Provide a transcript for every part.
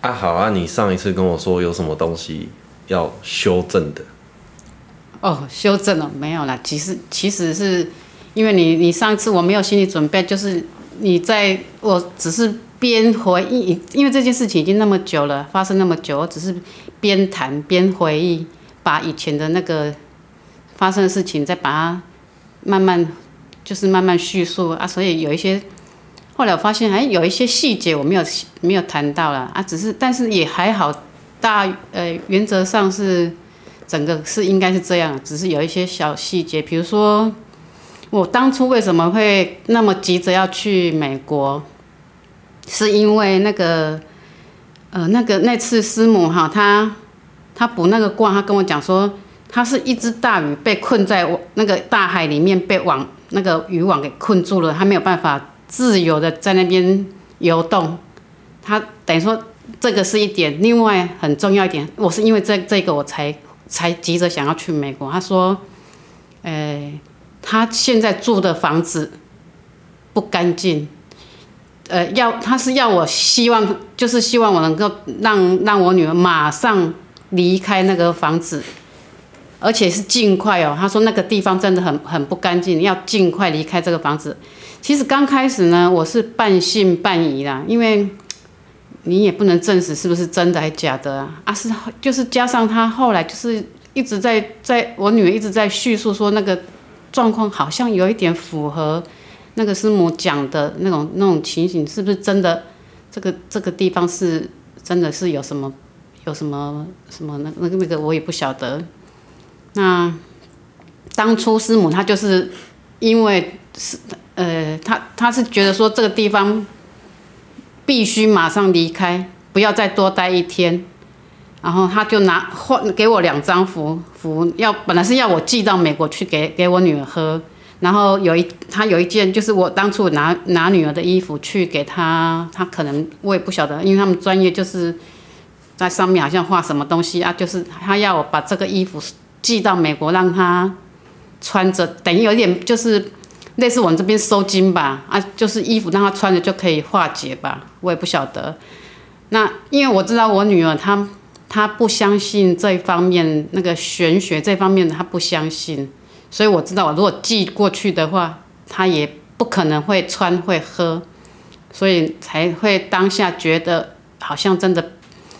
啊，好啊，你上一次跟我说有什么东西要修正的？哦，修正了没有啦？其实其实是因为你你上次我没有心理准备，就是你在我只是边回忆，因为这件事情已经那么久了，发生那么久，我只是边谈边回忆，把以前的那个发生的事情再把它慢慢就是慢慢叙述啊，所以有一些后来我发现，哎，有一些细节我没有没有谈到了啊，只是但是也还好，大呃原则上是。整个是应该是这样，只是有一些小细节，比如说我当初为什么会那么急着要去美国，是因为那个呃那个那次师母哈，她她卜那个卦，她跟我讲说，她是一只大鱼被困在那个大海里面，被网那个渔网给困住了，她没有办法自由的在那边游动，他等于说这个是一点，另外很重要一点，我是因为这这个我才。才急着想要去美国。他说：“呃，他现在住的房子不干净，呃，要他是要我希望，就是希望我能够让让我女儿马上离开那个房子，而且是尽快哦。他说那个地方真的很很不干净，要尽快离开这个房子。其实刚开始呢，我是半信半疑啦，因为。”你也不能证实是不是真的还假的啊？啊，是就是加上他后来就是一直在在我女儿一直在叙述说那个状况好像有一点符合那个师母讲的那种那种情形，是不是真的？这个这个地方是真的是有什么有什么什么那那个那个我也不晓得。那当初师母她就是因为是呃，他他是觉得说这个地方。必须马上离开，不要再多待一天。然后他就拿换给我两张符符，要本来是要我寄到美国去给给我女儿喝。然后有一他有一件就是我当初拿拿女儿的衣服去给他，他可能我也不晓得，因为他们专业就是在上面好像画什么东西啊，就是他要我把这个衣服寄到美国让他穿着，等于有点就是。类似我们这边收金吧，啊，就是衣服让她穿着就可以化解吧，我也不晓得。那因为我知道我女儿她她不相信这方面那个玄学这方面她不相信，所以我知道我如果寄过去的话，她也不可能会穿会喝，所以才会当下觉得好像真的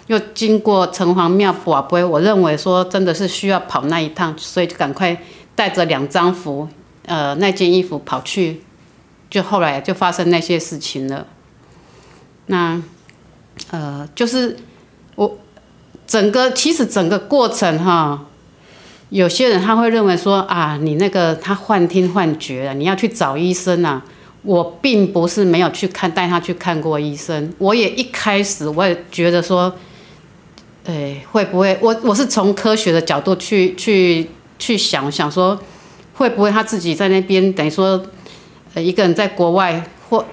又经过城隍庙卜杯，我认为说真的是需要跑那一趟，所以就赶快带着两张符。呃，那件衣服跑去，就后来就发生那些事情了。那，呃，就是我整个其实整个过程哈，有些人他会认为说啊，你那个他幻听幻觉了，你要去找医生啊。我并不是没有去看，带他去看过医生。我也一开始我也觉得说，哎，会不会我我是从科学的角度去去去想想说。会不会他自己在那边等于说，呃，一个人在国外或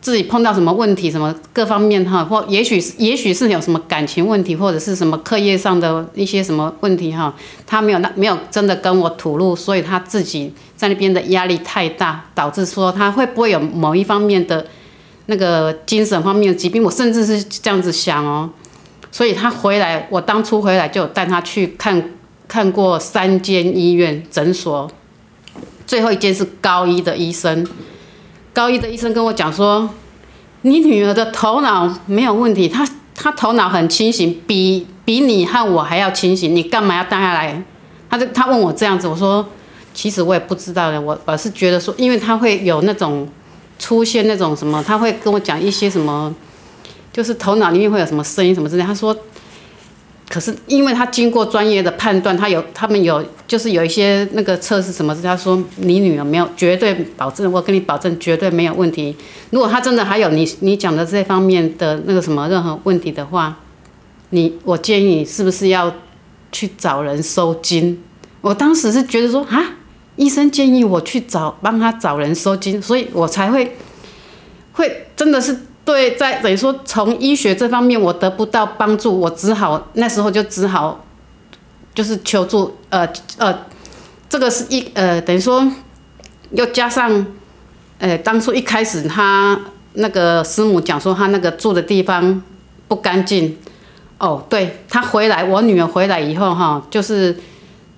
自己碰到什么问题，什么各方面哈，或也许是也许是有什么感情问题，或者是什么课业上的一些什么问题哈，他没有那没有真的跟我吐露，所以他自己在那边的压力太大，导致说他会不会有某一方面的那个精神方面的疾病？我甚至是这样子想哦，所以他回来，我当初回来就带他去看看过三间医院诊所。最后一件是高一的医生，高一的医生跟我讲说，你女儿的头脑没有问题，她她头脑很清醒，比比你和我还要清醒，你干嘛要带她来？他就他问我这样子，我说其实我也不知道的，我我是觉得说，因为他会有那种出现那种什么，他会跟我讲一些什么，就是头脑里面会有什么声音什么之类，他说。可是，因为他经过专业的判断，他有他们有就是有一些那个测试什么，他说你女儿没有绝对保证，我跟你保证绝对没有问题。如果他真的还有你你讲的这方面的那个什么任何问题的话，你我建议你是不是要去找人收金？我当时是觉得说啊，医生建议我去找帮他找人收金，所以我才会会真的是。对，在等于说从医学这方面我得不到帮助，我只好那时候就只好就是求助，呃呃，这个是一呃等于说又加上呃当初一开始他那个师母讲说他那个住的地方不干净。哦，对，他回来，我女儿回来以后哈，就是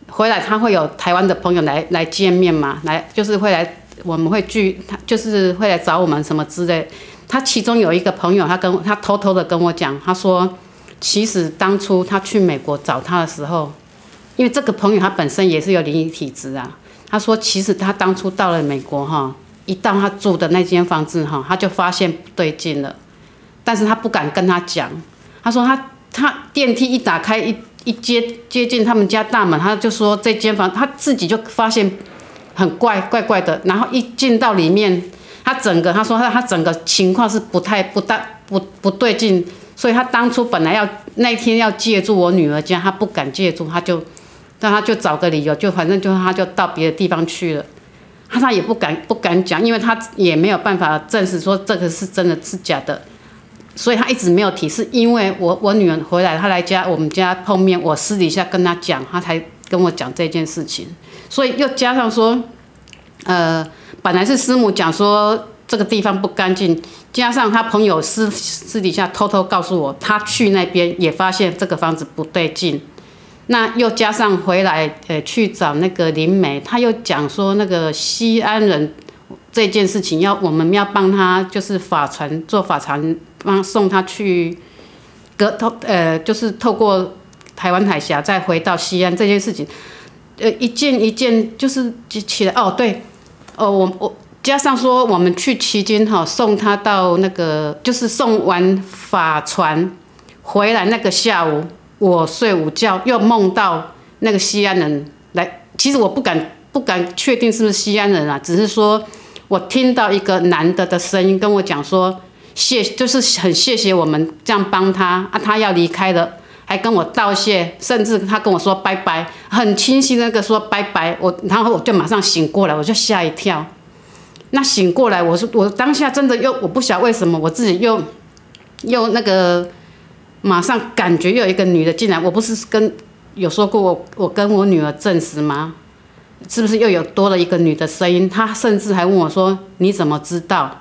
回来他会有台湾的朋友来来见面嘛，来就是会来，我们会聚，他就是会来找我们什么之类。他其中有一个朋友，他跟他偷偷的跟我讲，他说，其实当初他去美国找他的时候，因为这个朋友他本身也是有灵异体质啊。他说，其实他当初到了美国哈，一到他住的那间房子哈，他就发现不对劲了，但是他不敢跟他讲。他说他他电梯一打开一一接接近他们家大门，他就说这间房他自己就发现很怪怪怪的，然后一进到里面。他整个他说他他整个情况是不太不大不不对劲，所以他当初本来要那天要借住我女儿家，他不敢借住，他就，但他就找个理由，就反正就他就到别的地方去了，他他也不敢不敢讲，因为他也没有办法证实说这个是真的是假的，所以他一直没有提示，因为我我女儿回来，他来家我们家碰面，我私底下跟他讲，他才跟我讲这件事情，所以又加上说，呃。本来是师母讲说这个地方不干净，加上他朋友私私底下偷偷告诉我，他去那边也发现这个房子不对劲。那又加上回来，呃，去找那个灵媒，他又讲说那个西安人这件事情要我们要帮他，就是法传做法传帮送他去隔透，呃，就是透过台湾海峡再回到西安这件事情，呃，一件一件就是起来哦，对。哦，我我加上说，我们去期间哈，送他到那个，就是送完法船回来那个下午，我睡午觉又梦到那个西安人来。其实我不敢不敢确定是不是西安人啊，只是说我听到一个男的的声音跟我讲说谢，就是很谢谢我们这样帮他啊，他要离开了。还跟我道谢，甚至他跟我说拜拜，很清晰那个说拜拜。我然后我就马上醒过来，我就吓一跳。那醒过来，我说我当下真的又我不晓为什么，我自己又又那个马上感觉又一个女的进来。我不是跟有说过我我跟我女儿证实吗？是不是又有多了一个女的声音？她甚至还问我说：“你怎么知道？”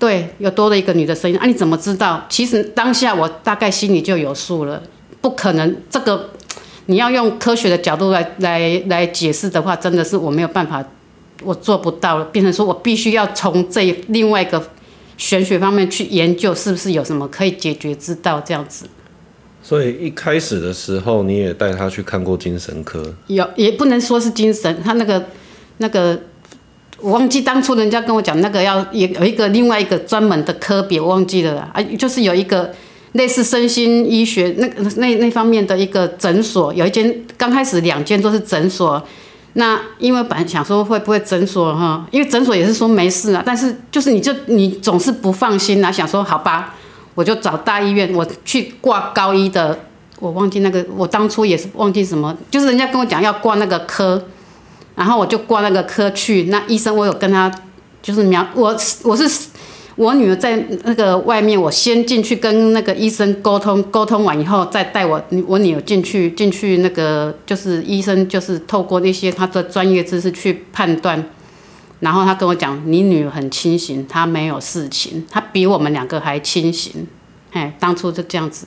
对，又多了一个女的声音啊！你怎么知道？其实当下我大概心里就有数了，不可能。这个你要用科学的角度来来来解释的话，真的是我没有办法，我做不到了。变成说我必须要从这另外一个玄学方面去研究，是不是有什么可以解决之道这样子。所以一开始的时候，你也带他去看过精神科？有，也不能说是精神，他那个那个。我忘记当初人家跟我讲那个要有有一个另外一个专门的科别，我忘记了啊，就是有一个类似身心医学那那那方面的一个诊所，有一间刚开始两间都是诊所，那因为本来想说会不会诊所哈，因为诊所也是说没事啊，但是就是你就你总是不放心啊，想说好吧，我就找大医院，我去挂高一的，我忘记那个我当初也是忘记什么，就是人家跟我讲要挂那个科。然后我就挂那个科去，那医生我有跟他就是描我我是我女儿在那个外面，我先进去跟那个医生沟通，沟通完以后再带我我女儿进去进去那个就是医生就是透过那些他的专业知识去判断，然后他跟我讲，你女儿很清醒，她没有事情，她比我们两个还清醒，哎，当初就这样子。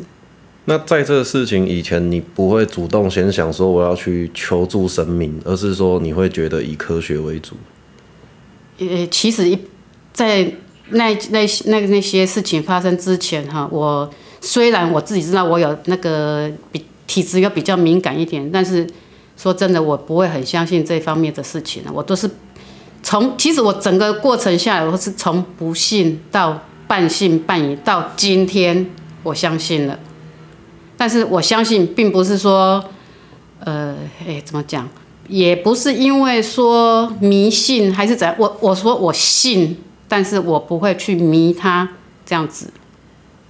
那在这个事情以前，你不会主动先想说我要去求助神明，而是说你会觉得以科学为主。呃，其实一在那那那那些事情发生之前哈，我虽然我自己知道我有那个比体质又比较敏感一点，但是说真的，我不会很相信这方面的事情。我都是从其实我整个过程下来，我是从不信到半信半疑，到今天我相信了。但是我相信，并不是说，呃，哎，怎么讲？也不是因为说迷信还是怎样。我我说我信，但是我不会去迷他这样子。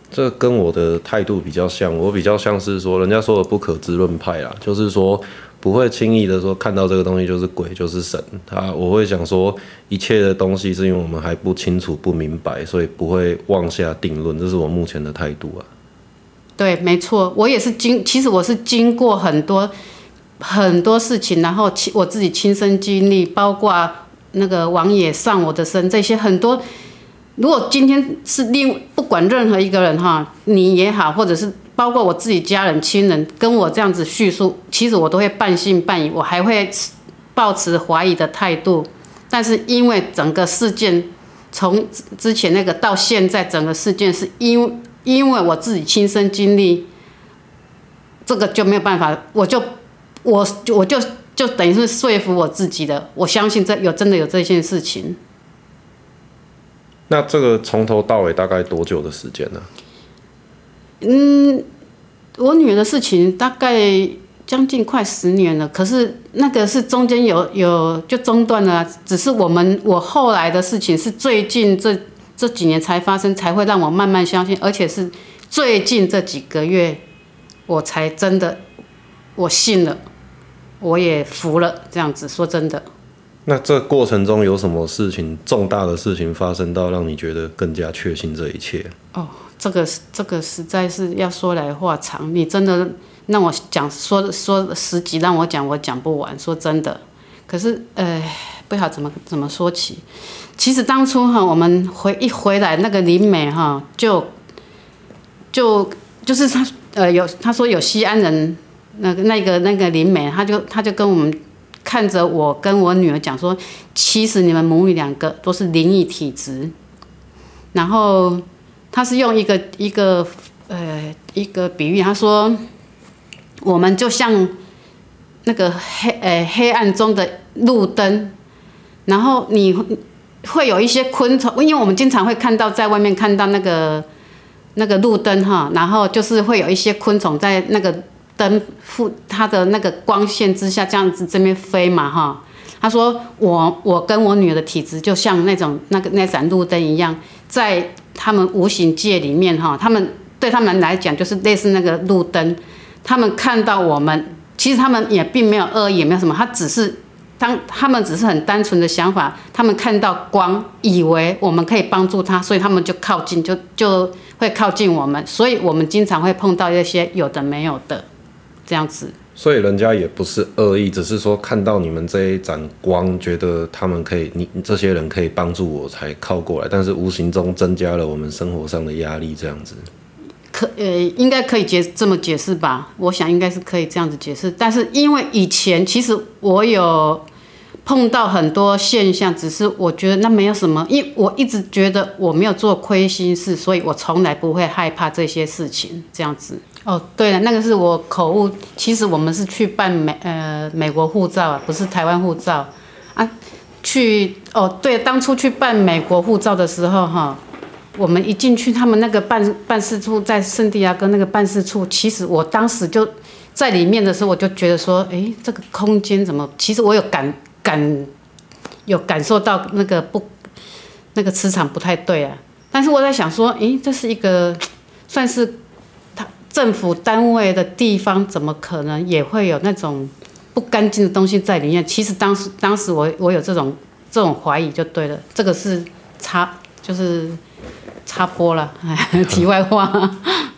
这跟我的态度比较像，我比较像是说，人家说的不可知论派啦，就是说不会轻易的说看到这个东西就是鬼就是神。他我会想说，一切的东西是因为我们还不清楚不明白，所以不会妄下定论。这是我目前的态度啊。对，没错，我也是经，其实我是经过很多很多事情，然后亲我自己亲身经历，包括那个王爷上我的身，这些很多。如果今天是另不管任何一个人哈，你也好，或者是包括我自己家人亲人跟我这样子叙述，其实我都会半信半疑，我还会抱持怀疑的态度。但是因为整个事件从之前那个到现在，整个事件是因因为我自己亲身经历，这个就没有办法，我就我我就就等于是说服我自己的，我相信这有真的有这件事情。那这个从头到尾大概多久的时间呢？嗯，我女儿的事情大概将近快十年了，可是那个是中间有有就中断了，只是我们我后来的事情是最近这这几年才发生，才会让我慢慢相信，而且是最近这几个月我才真的我信了，我也服了，这样子说真的。那这过程中有什么事情重大的事情发生到让你觉得更加确信这一切？哦，这个这个实在是要说来话长，你真的让我讲说说十集让我讲我讲不完，说真的。可是呃，不晓得怎么怎么说起。其实当初哈，我们回一回来那个灵媒哈，就就就是他呃有他说有西安人那个那个那个灵媒，他就他就跟我们。看着我跟我女儿讲说，其实你们母女两个都是灵异体质。然后他是用一个一个呃一个比喻，他说我们就像那个黑呃黑暗中的路灯，然后你会有一些昆虫，因为我们经常会看到在外面看到那个那个路灯哈，然后就是会有一些昆虫在那个。灯附它的那个光线之下，这样子这边飞嘛哈。他说我我跟我女儿的体质就像那种那个那盏路灯一样，在他们无形界里面哈，他们对他们来讲就是类似那个路灯。他们看到我们，其实他们也并没有恶意，也没有什么，他只是当他们只是很单纯的想法，他们看到光，以为我们可以帮助他，所以他们就靠近，就就会靠近我们，所以我们经常会碰到一些有的没有的。这样子，所以人家也不是恶意，只是说看到你们这一盏光，觉得他们可以，你这些人可以帮助我，才靠过来。但是无形中增加了我们生活上的压力，这样子。可呃，应该可以解这么解释吧？我想应该是可以这样子解释。但是因为以前其实我有碰到很多现象，只是我觉得那没有什么，因为我一直觉得我没有做亏心事，所以我从来不会害怕这些事情，这样子。哦，对了，那个是我口误。其实我们是去办美呃美国护照啊，不是台湾护照啊。去哦，对，当初去办美国护照的时候哈，我们一进去他们那个办办事处在圣地亚哥那个办事处，其实我当时就在里面的时候，我就觉得说，哎，这个空间怎么？其实我有感感有感受到那个不那个磁场不太对啊。但是我在想说，哎，这是一个算是他。政府单位的地方怎么可能也会有那种不干净的东西在里面？其实当时当时我我有这种这种怀疑就对了，这个是插就是插播了，题外话。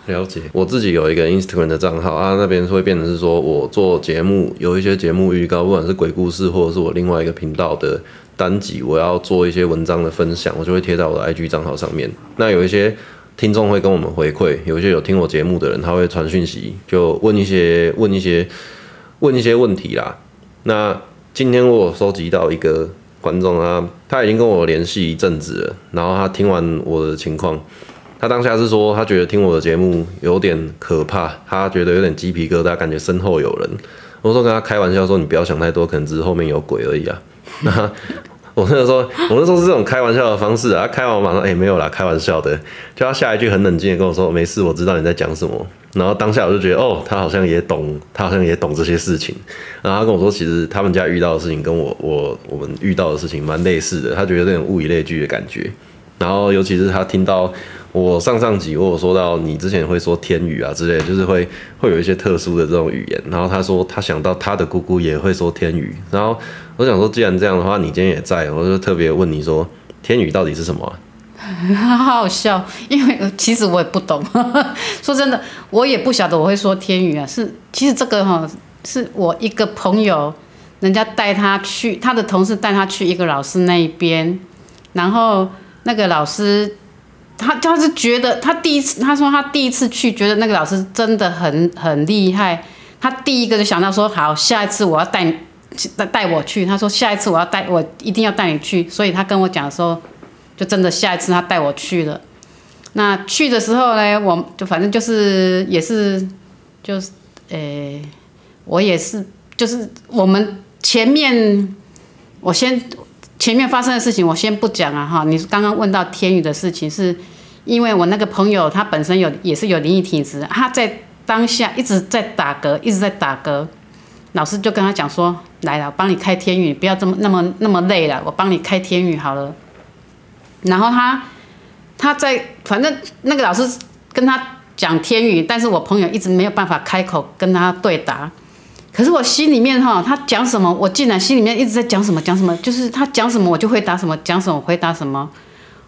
了解，我自己有一个 Instagram 的账号啊，那边会变成是说我做节目有一些节目预告，不管是鬼故事或者是我另外一个频道的单集，我要做一些文章的分享，我就会贴在我的 IG 账号上面。那有一些。听众会跟我们回馈，有一些有听我节目的人，他会传讯息，就问一些问一些问一些问题啦。那今天我收集到一个观众啊，他已经跟我联系一阵子了，然后他听完我的情况，他当下是说他觉得听我的节目有点可怕，他觉得有点鸡皮疙瘩，感觉身后有人。我说跟他开玩笑说，你不要想太多，可能只是后面有鬼而已啊。那我那时候，我那时候是这种开玩笑的方式啊，开完我马上哎、没有啦，开玩笑的，就他下一句很冷静的跟我说没事，我知道你在讲什么。然后当下我就觉得哦，他好像也懂，他好像也懂这些事情。然后他跟我说，其实他们家遇到的事情跟我我我们遇到的事情蛮类似的，他觉得这种物以类聚的感觉。然后尤其是他听到。我上上集我有说到，你之前会说天语啊之类，就是会会有一些特殊的这种语言。然后他说他想到他的姑姑也会说天语。然后我想说，既然这样的话，你今天也在，我就特别问你说，天语到底是什么？好好笑，因为其实我也不懂。说真的，我也不晓得我会说天语啊。是其实这个哈，是我一个朋友，人家带他去，他的同事带他去一个老师那一边，然后那个老师。他他是觉得他第一次，他说他第一次去，觉得那个老师真的很很厉害。他第一个就想到说，好，下一次我要带带带我去。他说下一次我要带我一定要带你去。所以他跟我讲的时候，就真的下一次他带我去了。那去的时候呢，我就反正就是也是就是呃、我也是就是我们前面我先。前面发生的事情我先不讲啊哈，你刚刚问到天宇的事情，是因为我那个朋友他本身有也是有灵异体质，他在当下一直在打嗝，一直在打嗝，老师就跟他讲说，来了，我帮你开天宇，不要这么那么那么累了，我帮你开天宇好了。然后他他在反正那个老师跟他讲天宇，但是我朋友一直没有办法开口跟他对答。可是我心里面哈，他讲什么，我竟然心里面一直在讲什么讲什么，就是他讲什么我就回答什么，讲什么回答什么，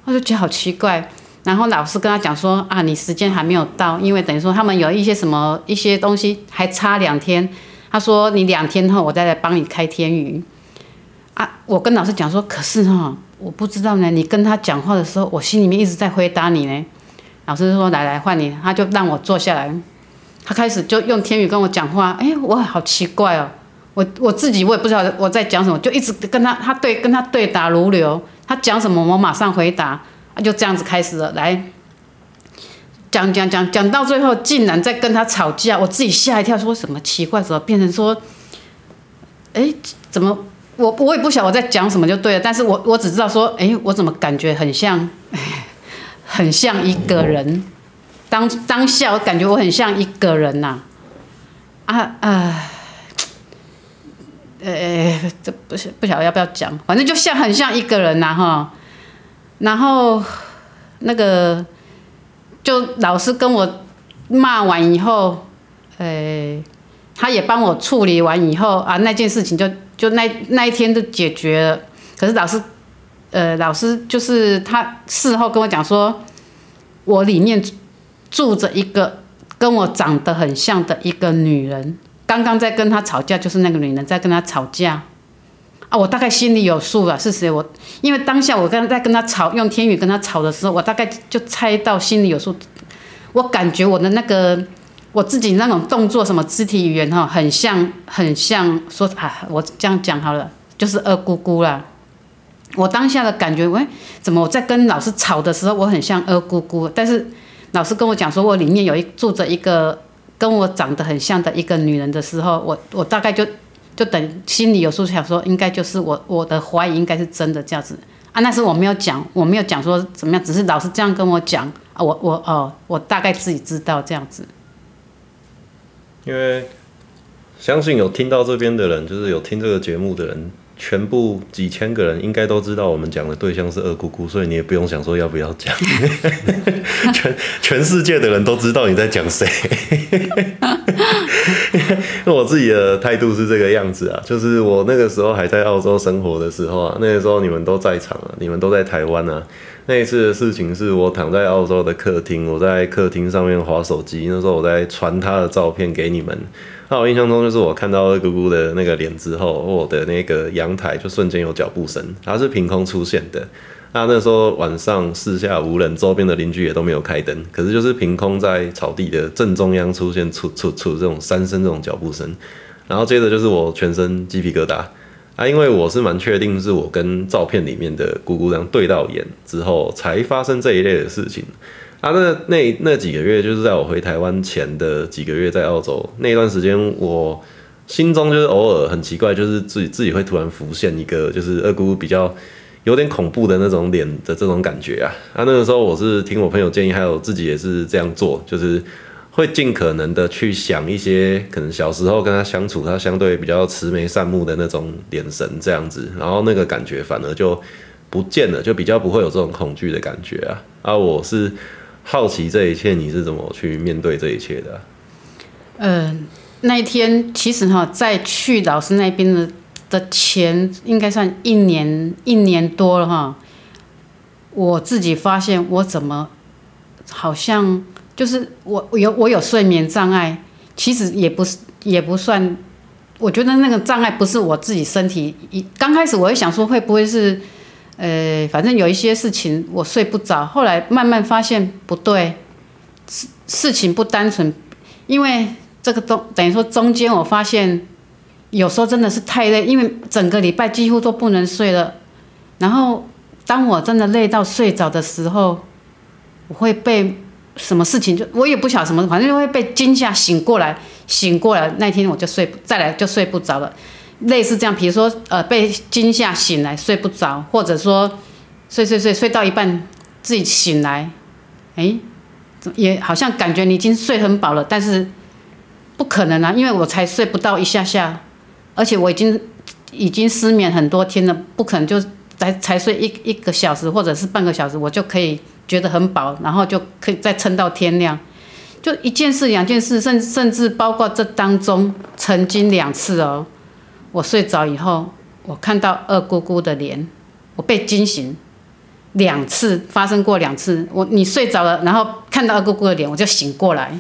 我就觉得好奇怪。然后老师跟他讲说啊，你时间还没有到，因为等于说他们有一些什么一些东西还差两天。他说你两天后我再来帮你开天宇。啊，我跟老师讲说，可是哈，我不知道呢。你跟他讲话的时候，我心里面一直在回答你呢。老师说来来换你，他就让我坐下来。他开始就用天语跟我讲话，哎，我好奇怪哦，我我自己我也不知道我在讲什么，就一直跟他他对跟他对答如流，他讲什么我马上回答，就这样子开始了，来讲讲讲讲到最后，竟然在跟他吵架，我自己吓一跳，说什么奇怪，怎么变成说，哎，怎么我我也不晓得我在讲什么就对了，但是我我只知道说，哎，我怎么感觉很像，很像一个人。当当下，我感觉我很像一个人呐、啊，啊啊，呃，这不是不晓得要不要讲，反正就像很像一个人呐、啊、哈。然后那个就老师跟我骂完以后，呃，他也帮我处理完以后啊，那件事情就就那那一天就解决了。可是老师，呃，老师就是他事后跟我讲说，我里面。住着一个跟我长得很像的一个女人，刚刚在跟她吵架，就是那个女人在跟她吵架啊！我大概心里有数了是谁。我因为当下我刚在跟她吵，用天语跟她吵的时候，我大概就猜到心里有数。我感觉我的那个我自己那种动作，什么肢体语言哈，很像很像说啊，我这样讲好了，就是二姑姑啦。我当下的感觉，喂，怎么我在跟老师吵的时候，我很像二姑姑，但是。老师跟我讲说，我里面有一住着一个跟我长得很像的一个女人的时候，我我大概就就等心里有数，想说应该就是我我的怀疑应该是真的这样子啊。那时候我没有讲，我没有讲说怎么样，只是老师这样跟我讲啊，我我哦，我大概自己知道这样子。因为相信有听到这边的人，就是有听这个节目的人。全部几千个人应该都知道我们讲的对象是二姑姑，所以你也不用想说要不要讲，全 全世界的人都知道你在讲谁。我自己的态度是这个样子啊，就是我那个时候还在澳洲生活的时候啊，那个时候你们都在场啊，你们都在台湾啊。那一次的事情是我躺在澳洲的客厅，我在客厅上面划手机，那时候我在传他的照片给你们。那我印象中就是我看到二姑姑的那个脸之后，我的那个阳台就瞬间有脚步声，它是凭空出现的。那那时候晚上四下无人，周边的邻居也都没有开灯，可是就是凭空在草地的正中央出现，出出出这种三声这种脚步声，然后接着就是我全身鸡皮疙瘩啊，因为我是蛮确定是我跟照片里面的姑姑这样对到眼之后才发生这一类的事情。啊，那那那几个月，就是在我回台湾前的几个月，在澳洲那段时间，我心中就是偶尔很奇怪，就是自己自己会突然浮现一个，就是二姑比较有点恐怖的那种脸的这种感觉啊。啊，那个时候我是听我朋友建议，还有自己也是这样做，就是会尽可能的去想一些可能小时候跟他相处，他相对比较慈眉善目的那种眼神这样子，然后那个感觉反而就不见了，就比较不会有这种恐惧的感觉啊。啊，我是。好奇这一切，你是怎么去面对这一切的啊？呃，那一天其实哈，在去老师那边的的前，应该算一年一年多了哈。我自己发现，我怎么好像就是我有我有睡眠障碍，其实也不是也不算。我觉得那个障碍不是我自己身体一刚开始，我会想说会不会是呃，反正有一些事情我睡不着，后来慢慢发现不对，事事情不单纯，因为这个东等于说中间我发现有时候真的是太累，因为整个礼拜几乎都不能睡了，然后当我真的累到睡着的时候，我会被什么事情就我也不晓什么，反正就会被惊吓醒过来，醒过来那天我就睡，再来就睡不着了。类似这样，比如说，呃，被惊吓醒来睡不着，或者说睡睡睡睡到一半自己醒来，哎，也好像感觉你已经睡很饱了，但是不可能啊，因为我才睡不到一下下，而且我已经已经失眠很多天了，不可能就才才睡一一个小时或者是半个小时，我就可以觉得很饱，然后就可以再撑到天亮，就一件事两件事，甚甚至包括这当中曾经两次哦。我睡着以后，我看到二姑姑的脸，我被惊醒两次，发生过两次。我你睡着了，然后看到二姑姑的脸，我就醒过来。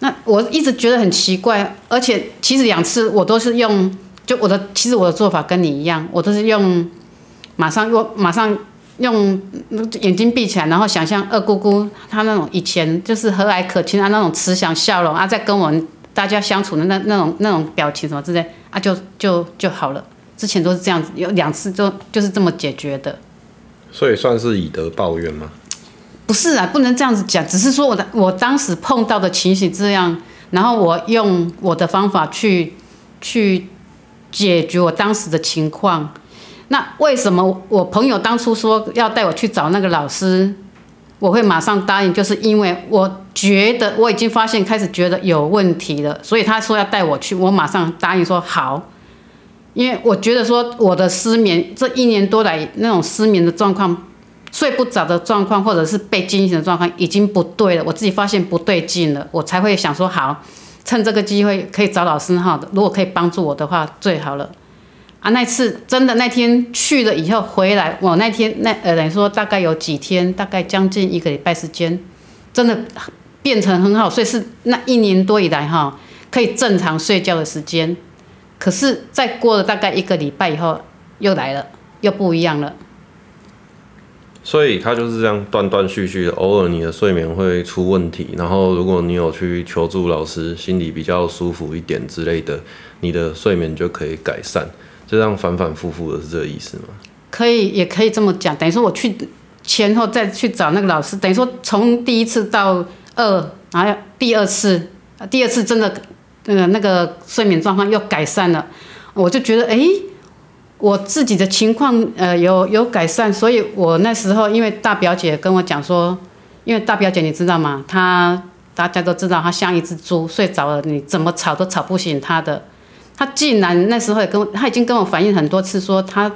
那我一直觉得很奇怪，而且其实两次我都是用，就我的其实我的做法跟你一样，我都是用马上用马上用眼睛闭起来，然后想象二姑姑她那种以前就是和蔼可亲啊那种慈祥笑容啊，在跟我们大家相处的那那种那种表情什么之类。啊就，就就好了。之前都是这样子，有两次就就是这么解决的。所以算是以德报怨吗？不是啊，不能这样子讲。只是说我的我当时碰到的情形这样，然后我用我的方法去去解决我当时的情况。那为什么我朋友当初说要带我去找那个老师，我会马上答应？就是因为我。觉得我已经发现开始觉得有问题了，所以他说要带我去，我马上答应说好，因为我觉得说我的失眠这一年多来那种失眠的状况、睡不着的状况，或者是被惊醒的状况已经不对了，我自己发现不对劲了，我才会想说好，趁这个机会可以找老师哈，如果可以帮助我的话最好了。啊，那次真的那天去了以后回来，我那天那呃等于说大概有几天，大概将近一个礼拜时间，真的。变成很好，所以是那一年多以来哈，可以正常睡觉的时间。可是再过了大概一个礼拜以后，又来了，又不一样了。所以他就是这样断断续续的，偶尔你的睡眠会出问题，然后如果你有去求助老师，心里比较舒服一点之类的，你的睡眠就可以改善。就这样反反复复的是这个意思吗？可以，也可以这么讲。等于说我去前后再去找那个老师，等于说从第一次到。二，然后第二次，第二次真的，那个那个睡眠状况又改善了，我就觉得，哎，我自己的情况，呃，有有改善，所以我那时候因为大表姐跟我讲说，因为大表姐你知道吗？她大家都知道，她像一只猪，睡着了你怎么吵都吵不醒她的，她竟然那时候也跟，她已经跟我反映很多次说，她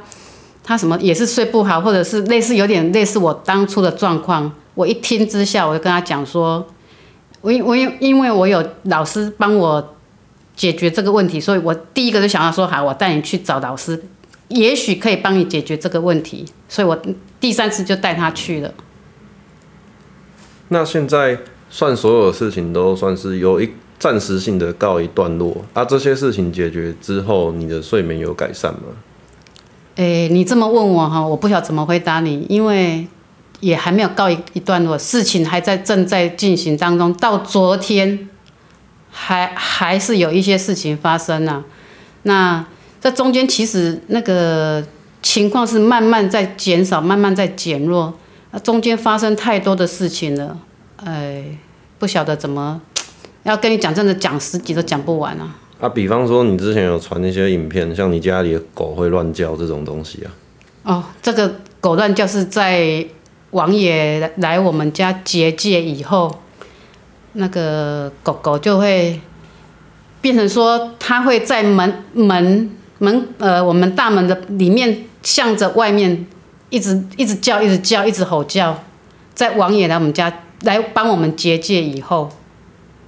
她什么也是睡不好，或者是类似有点类似我当初的状况。我一听之下，我就跟她讲说，我因我因因为我有老师帮我解决这个问题，所以我第一个就想要说，好，我带你去找老师，也许可以帮你解决这个问题，所以我第三次就带他去了。那现在算所有事情都算是有一暂时性的告一段落啊？这些事情解决之后，你的睡眠有改善吗？诶，你这么问我哈，我不晓得怎么回答你，因为。也还没有告一一段落，事情还在正在进行当中。到昨天，还还是有一些事情发生了。那这中间其实那个情况是慢慢在减少，慢慢在减弱。那中间发生太多的事情了，哎，不晓得怎么要跟你讲，真的讲十集都讲不完啊。啊，比方说你之前有传一些影片，像你家里的狗会乱叫这种东西啊。哦，这个狗乱叫是在。王爷来我们家结界以后，那个狗狗就会变成说，它会在门门门呃我们大门的里面，向着外面一直一直叫，一直叫，一直吼叫。在王爷来我们家来帮我们结界以后，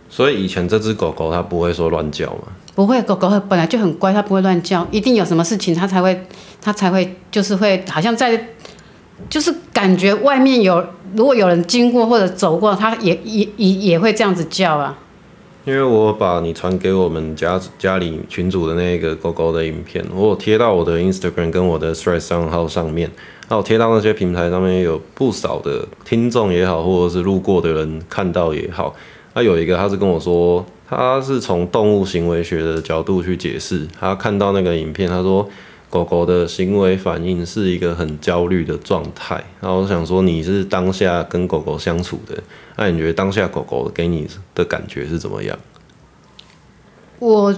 所以以前这只狗狗它不会说乱叫吗？不会，狗狗本来就很乖，它不会乱叫，一定有什么事情它才会它才会就是会好像在。就是感觉外面有，如果有人经过或者走过，它也也也也会这样子叫啊。因为我把你传给我们家家里群主的那个狗狗的影片，我有贴到我的 Instagram 跟我的 Threads 账号上面，那我贴到那些平台上面，有不少的听众也好，或者是路过的人看到也好。那有一个，他是跟我说，他是从动物行为学的角度去解释，他看到那个影片，他说。狗狗的行为反应是一个很焦虑的状态，然后我想说，你是当下跟狗狗相处的，那你觉得当下狗狗给你的感觉是怎么样？我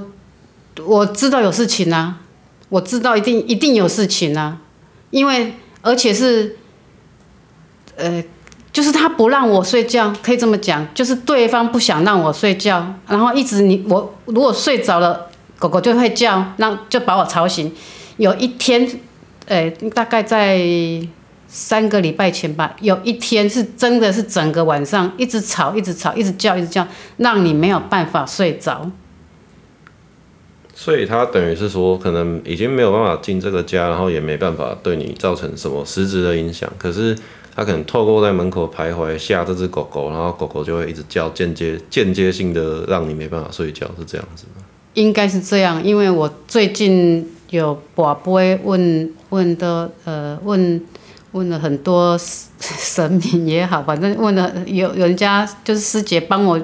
我知道有事情啊，我知道一定一定有事情啊，因为而且是，呃，就是他不让我睡觉，可以这么讲，就是对方不想让我睡觉，然后一直你我如果睡着了，狗狗就会叫，让就把我吵醒。有一天，呃，大概在三个礼拜前吧，有一天是真的是整个晚上一直吵，一直吵，一直叫，一直叫，让你没有办法睡着。所以他等于是说，可能已经没有办法进这个家，然后也没办法对你造成什么实质的影响。可是他可能透过在门口徘徊吓这只狗狗，然后狗狗就会一直叫，间接间接性的让你没办法睡觉，是这样子吗？应该是这样，因为我最近。有宝贝问问的呃问问了很多神明也好，反正问了有有人家就是师姐帮我，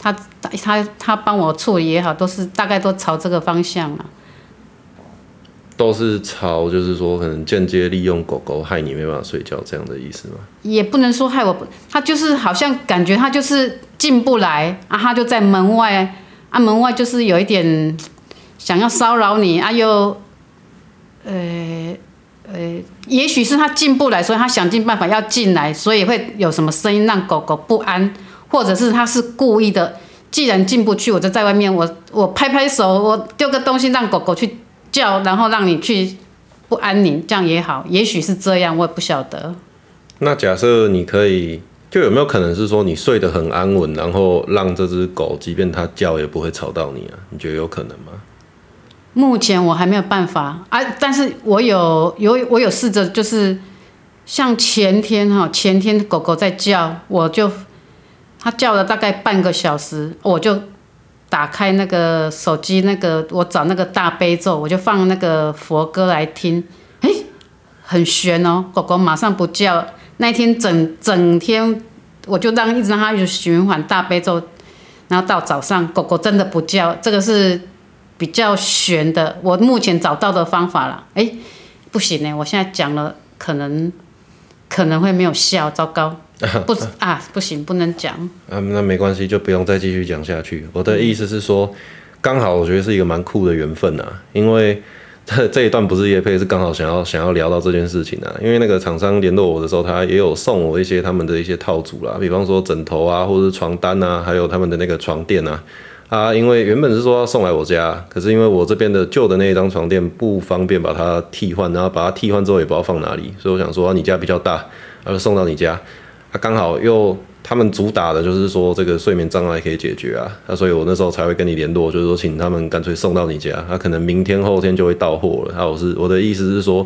他他他帮我处理也好，都是大概都朝这个方向嘛。都是朝就是说可能间接利用狗狗害你没办法睡觉这样的意思吗？也不能说害我，他就是好像感觉他就是进不来啊，他就在门外啊，门外就是有一点。想要骚扰你啊又，呃呃，也许是他进不来，所以他想尽办法要进来，所以会有什么声音让狗狗不安，或者是他是故意的。既然进不去，我就在外面，我我拍拍手，我丢个东西让狗狗去叫，然后让你去不安宁，这样也好。也许是这样，我也不晓得。那假设你可以，就有没有可能是说你睡得很安稳，然后让这只狗，即便它叫也不会吵到你啊？你觉得有可能吗？目前我还没有办法啊，但是我有有我有试着，就是像前天哈，前天狗狗在叫，我就它叫了大概半个小时，我就打开那个手机，那个我找那个大悲咒，我就放那个佛歌来听，哎，很玄哦，狗狗马上不叫，那天整整天我就让一直让它一直循环大悲咒，然后到早上狗狗真的不叫，这个是。比较悬的，我目前找到的方法了。哎，不行呢，我现在讲了，可能可能会没有效，糟糕，不啊，不行，不能讲。啊，那没关系，就不用再继续讲下去。我的意思是说，刚好我觉得是一个蛮酷的缘分啊，因为这这一段不是叶配，是刚好想要想要聊到这件事情啊。因为那个厂商联络我的时候，他也有送我一些他们的一些套组啦，比方说枕头啊，或者是床单啊，还有他们的那个床垫啊。啊，因为原本是说要送来我家，可是因为我这边的旧的那一张床垫不方便把它替换，然后把它替换之后也不知道放哪里，所以我想说你家比较大，然后送到你家，啊，刚好又他们主打的就是说这个睡眠障碍可以解决啊，啊，所以我那时候才会跟你联络，就是说请他们干脆送到你家，他、可能明天后天就会到货了。啊，我是我的意思是说，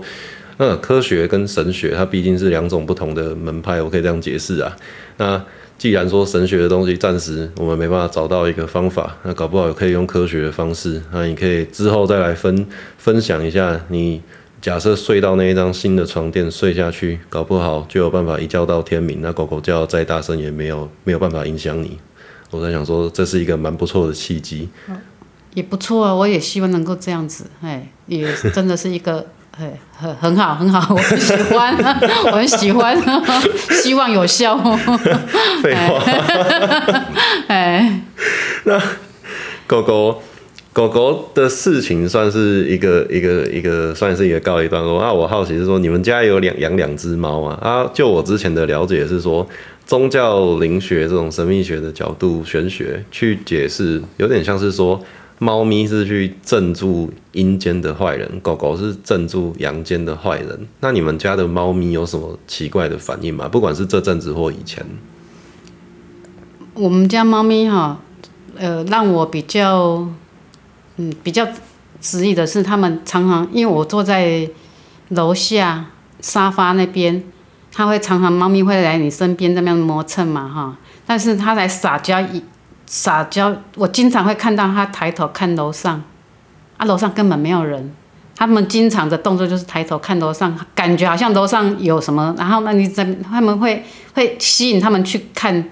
嗯，科学跟神学它毕竟是两种不同的门派，我可以这样解释啊，那。既然说神学的东西暂时我们没办法找到一个方法，那搞不好也可以用科学的方式。那你可以之后再来分分享一下，你假设睡到那一张新的床垫睡下去，搞不好就有办法一觉到天明。那狗狗叫再大声也没有没有办法影响你。我在想说，这是一个蛮不错的契机。也不错啊，我也希望能够这样子，哎，也真的是一个。很很很好，很好，我很喜欢，我很喜欢，希望有效。废话。哎，那狗狗狗狗的事情算是一个一个一个，算是一个告一段落。那我好奇是说，你们家有两养两只猫啊？啊，就我之前的了解是说，宗教灵学这种神秘学的角度，玄学去解释，有点像是说。猫咪是去镇住阴间的坏人，狗狗是镇住阳间的坏人。那你们家的猫咪有什么奇怪的反应吗？不管是这阵子或以前。我们家猫咪哈，呃，让我比较，嗯，比较质疑的是，他们常常因为我坐在楼下沙发那边，它会常常猫咪会来你身边这边磨蹭嘛哈，但是它来撒娇。撒娇，我经常会看到他抬头看楼上，啊，楼上根本没有人。他们经常的动作就是抬头看楼上，感觉好像楼上有什么，然后那你怎他们会会吸引他们去看。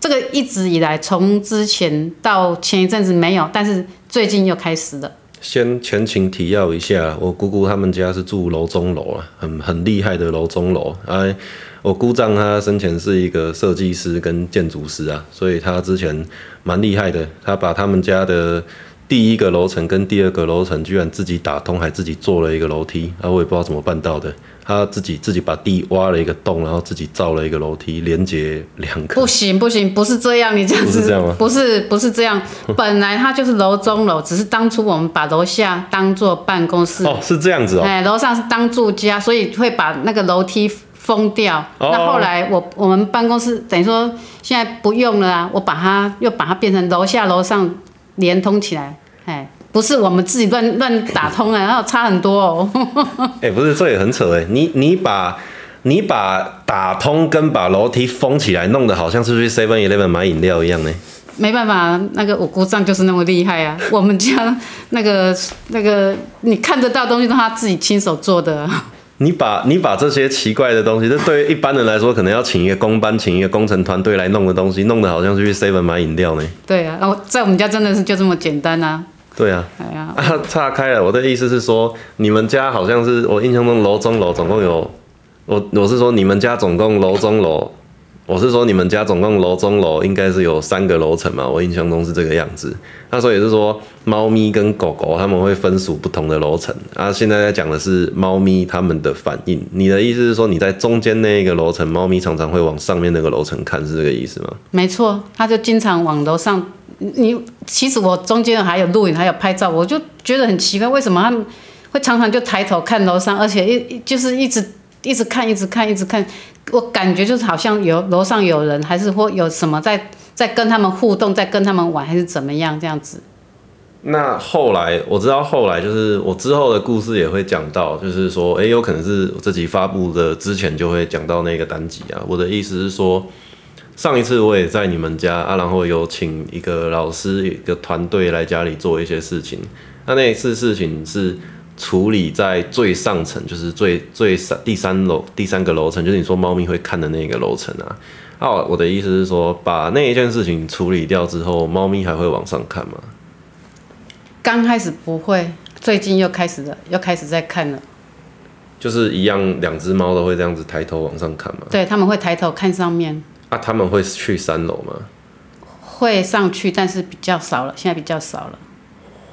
这个一直以来，从之前到前一阵子没有，但是最近又开始了。先前情提要一下，我姑姑他们家是住楼中楼啊，很很厉害的楼中楼。哎，我姑丈他生前是一个设计师跟建筑师啊，所以他之前蛮厉害的，他把他们家的。第一个楼层跟第二个楼层居然自己打通，还自己做了一个楼梯，啊，我也不知道怎么办到的。他自己自己把地挖了一个洞，然后自己造了一个楼梯，连接两个。不行不行，不是这样，你这样子不是这样吗？不是不是这样，本来它就是楼中楼，只是当初我们把楼下当做办公室。哦，是这样子哦。哎，楼上是当住家，所以会把那个楼梯封掉。哦。那后来我我们办公室等于说现在不用了啊，我把它又把它变成楼下楼上。连通起来，哎，不是我们自己乱乱打通啊，然后差很多哦。哎，不是，这也很扯哎，你你把你把打通跟把楼梯封起来，弄得好像是去 Seven Eleven 买饮料一样呢。没办法，那个我姑丈就是那么厉害啊。我们家那个那个你看得到东西，都是他自己亲手做的。你把你把这些奇怪的东西，这对于一般人来说，可能要请一个工班，请一个工程团队来弄的东西，弄得好像是去 Seven 买饮料呢。对啊，然后在我们家真的是就这么简单啊。对啊。哎呀，啊，岔开了。我的意思是说，你们家好像是我印象中楼中楼总共有，我我是说你们家总共楼中楼。我是说，你们家总共楼中楼应该是有三个楼层嘛？我印象中是这个样子。那所以是说，猫咪跟狗狗他们会分属不同的楼层。啊，现在在讲的是猫咪它们的反应。你的意思是说，你在中间那一个楼层，猫咪常常会往上面那个楼层看，是这个意思吗？没错，它就经常往楼上。你其实我中间还有录影，还有拍照，我就觉得很奇怪，为什么他们会常常就抬头看楼上，而且一就是一直一直看，一直看，一直看。我感觉就是好像有楼上有人，还是或有什么在在跟他们互动，在跟他们玩，还是怎么样这样子。那后来我知道，后来就是我之后的故事也会讲到，就是说，哎、欸，有可能是我这集发布的之前就会讲到那个单集啊。我的意思是说，上一次我也在你们家啊，然后有请一个老师一个团队来家里做一些事情。那那一次事情是。处理在最上层，就是最最三第三楼第三个楼层，就是你说猫咪会看的那个楼层啊。哦，我的意思是说，把那一件事情处理掉之后，猫咪还会往上看吗？刚开始不会，最近又开始了，又开始在看了。就是一样，两只猫都会这样子抬头往上看嘛？对，他们会抬头看上面。啊，他们会去三楼吗？会上去，但是比较少了，现在比较少了。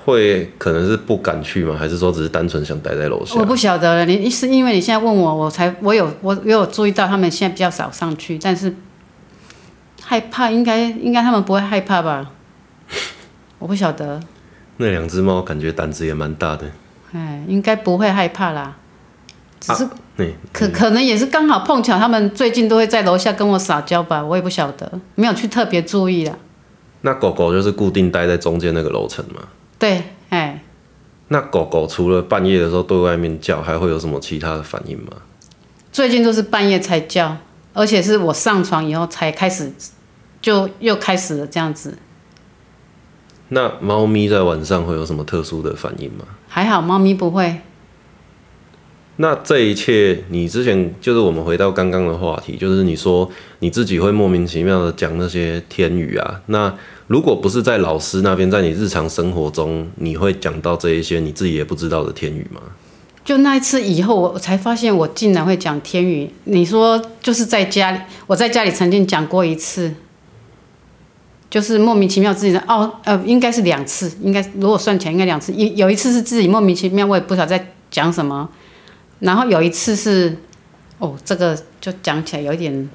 会可能是不敢去吗？还是说只是单纯想待在楼下？我不晓得了。你是因为你现在问我，我才我有我有注意到他们现在比较少上去，但是害怕应该应该他们不会害怕吧？我不晓得。那两只猫感觉胆子也蛮大的。哎，应该不会害怕啦。只是、啊、可、嗯、可能也是刚好碰巧，他们最近都会在楼下跟我撒娇吧，我也不晓得，没有去特别注意啦。那狗狗就是固定待在中间那个楼层吗？对，哎，那狗狗除了半夜的时候对外面叫，还会有什么其他的反应吗？最近都是半夜才叫，而且是我上床以后才开始，就又开始了这样子。那猫咪在晚上会有什么特殊的反应吗？还好，猫咪不会。那这一切，你之前就是我们回到刚刚的话题，就是你说你自己会莫名其妙的讲那些天语啊，那。如果不是在老师那边，在你日常生活中，你会讲到这一些你自己也不知道的天语吗？就那一次以后，我才发现我竟然会讲天语。你说就是在家里，我在家里曾经讲过一次，就是莫名其妙自己的哦，呃，应该是两次，应该如果算起来应该两次。有有一次是自己莫名其妙，我也不晓得在讲什么。然后有一次是，哦，这个就讲起来有一点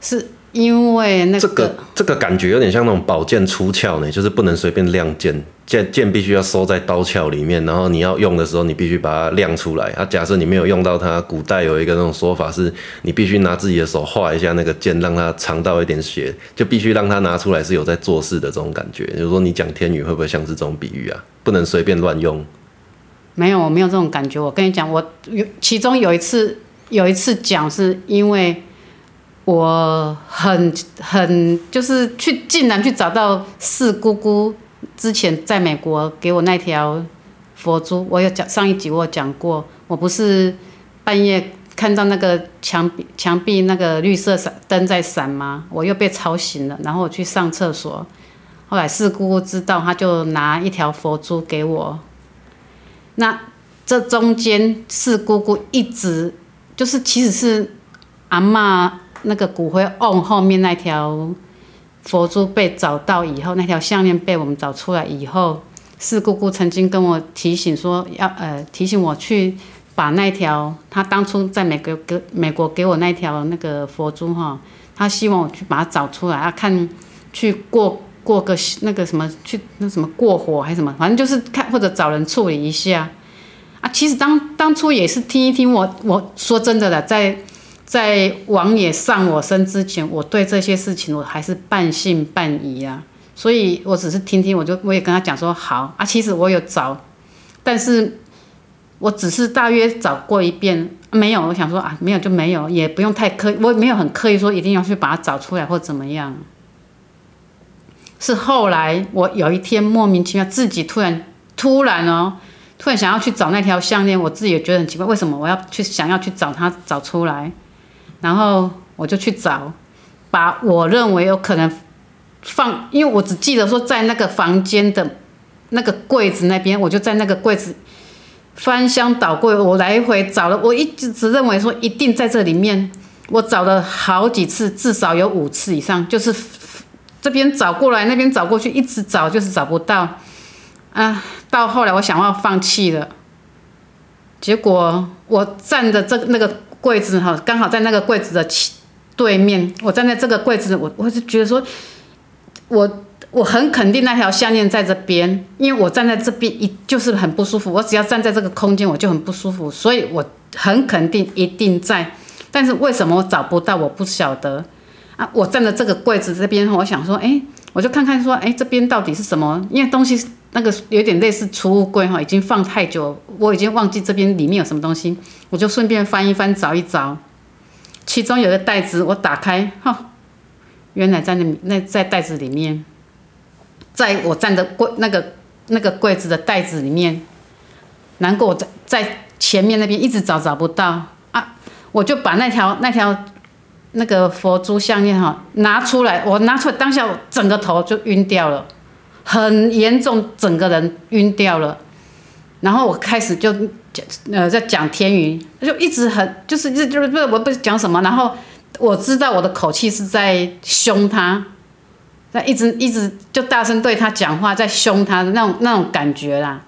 是。因为那个、这个这个感觉有点像那种宝剑出鞘呢，就是不能随便亮剑，剑剑必须要收在刀鞘里面，然后你要用的时候，你必须把它亮出来。啊，假设你没有用到它，古代有一个那种说法是，你必须拿自己的手画一下那个剑，让它尝到一点血，就必须让它拿出来是有在做事的这种感觉。就是说，你讲天语会不会像是这种比喻啊？不能随便乱用。没有，我没有这种感觉。我跟你讲，我有其中有一次有一次讲是因为。我很很就是去，竟然去找到四姑姑之前在美国给我那条佛珠。我有讲上一集我有讲过，我不是半夜看到那个墙壁墙壁那个绿色闪灯在闪吗？我又被吵醒了，然后我去上厕所。后来四姑姑知道，她就拿一条佛珠给我。那这中间四姑姑一直就是，其实是阿嬷那个骨灰瓮后面那条佛珠被找到以后，那条项链被我们找出来以后，四姑姑曾经跟我提醒说，要呃提醒我去把那条她当初在美国给美国给我那条那个佛珠哈，她希望我去把它找出来，啊看去过。过个那个什么去那什么过火还是什么，反正就是看或者找人处理一下啊。其实当当初也是听一听我，我说真的了，在在王爷上我身之前，我对这些事情我还是半信半疑啊。所以我只是听听，我就我也跟他讲说好啊。其实我有找，但是我只是大约找过一遍，没有。我想说啊，没有就没有，也不用太刻意，我没有很刻意说一定要去把它找出来或怎么样。是后来我有一天莫名其妙自己突然突然哦，突然想要去找那条项链，我自己也觉得很奇怪，为什么我要去想要去找它找出来？然后我就去找，把我认为有可能放，因为我只记得说在那个房间的那个柜子那边，我就在那个柜子翻箱倒柜，我来回找了，我一直只认为说一定在这里面，我找了好几次，至少有五次以上，就是。这边找过来，那边找过去，一直找就是找不到，啊，到后来我想要放弃了，结果我站的这那个柜子哈，刚好在那个柜子的对面，我站在这个柜子，我我是觉得说，我我很肯定那条项链在这边，因为我站在这边一就是很不舒服，我只要站在这个空间我就很不舒服，所以我很肯定一定在，但是为什么我找不到，我不晓得。啊，我站在这个柜子这边，我想说，哎，我就看看说，哎，这边到底是什么？因为东西那个有点类似储物柜哈，已经放太久，我已经忘记这边里面有什么东西，我就顺便翻一翻，找一找。其中有个袋子，我打开，哈，原来在那那在袋子里面，在我站的柜那个那个柜子的袋子里面，难过我在在前面那边一直找找不到啊，我就把那条那条。那个佛珠项链哈，拿出来，我拿出来当下，我整个头就晕掉了，很严重，整个人晕掉了。然后我开始就讲，呃，在讲天语，就一直很，就是就是就是不是我不是讲什么，然后我知道我的口气是在凶他，在一直一直就大声对他讲话，在凶他的那种那种感觉啦。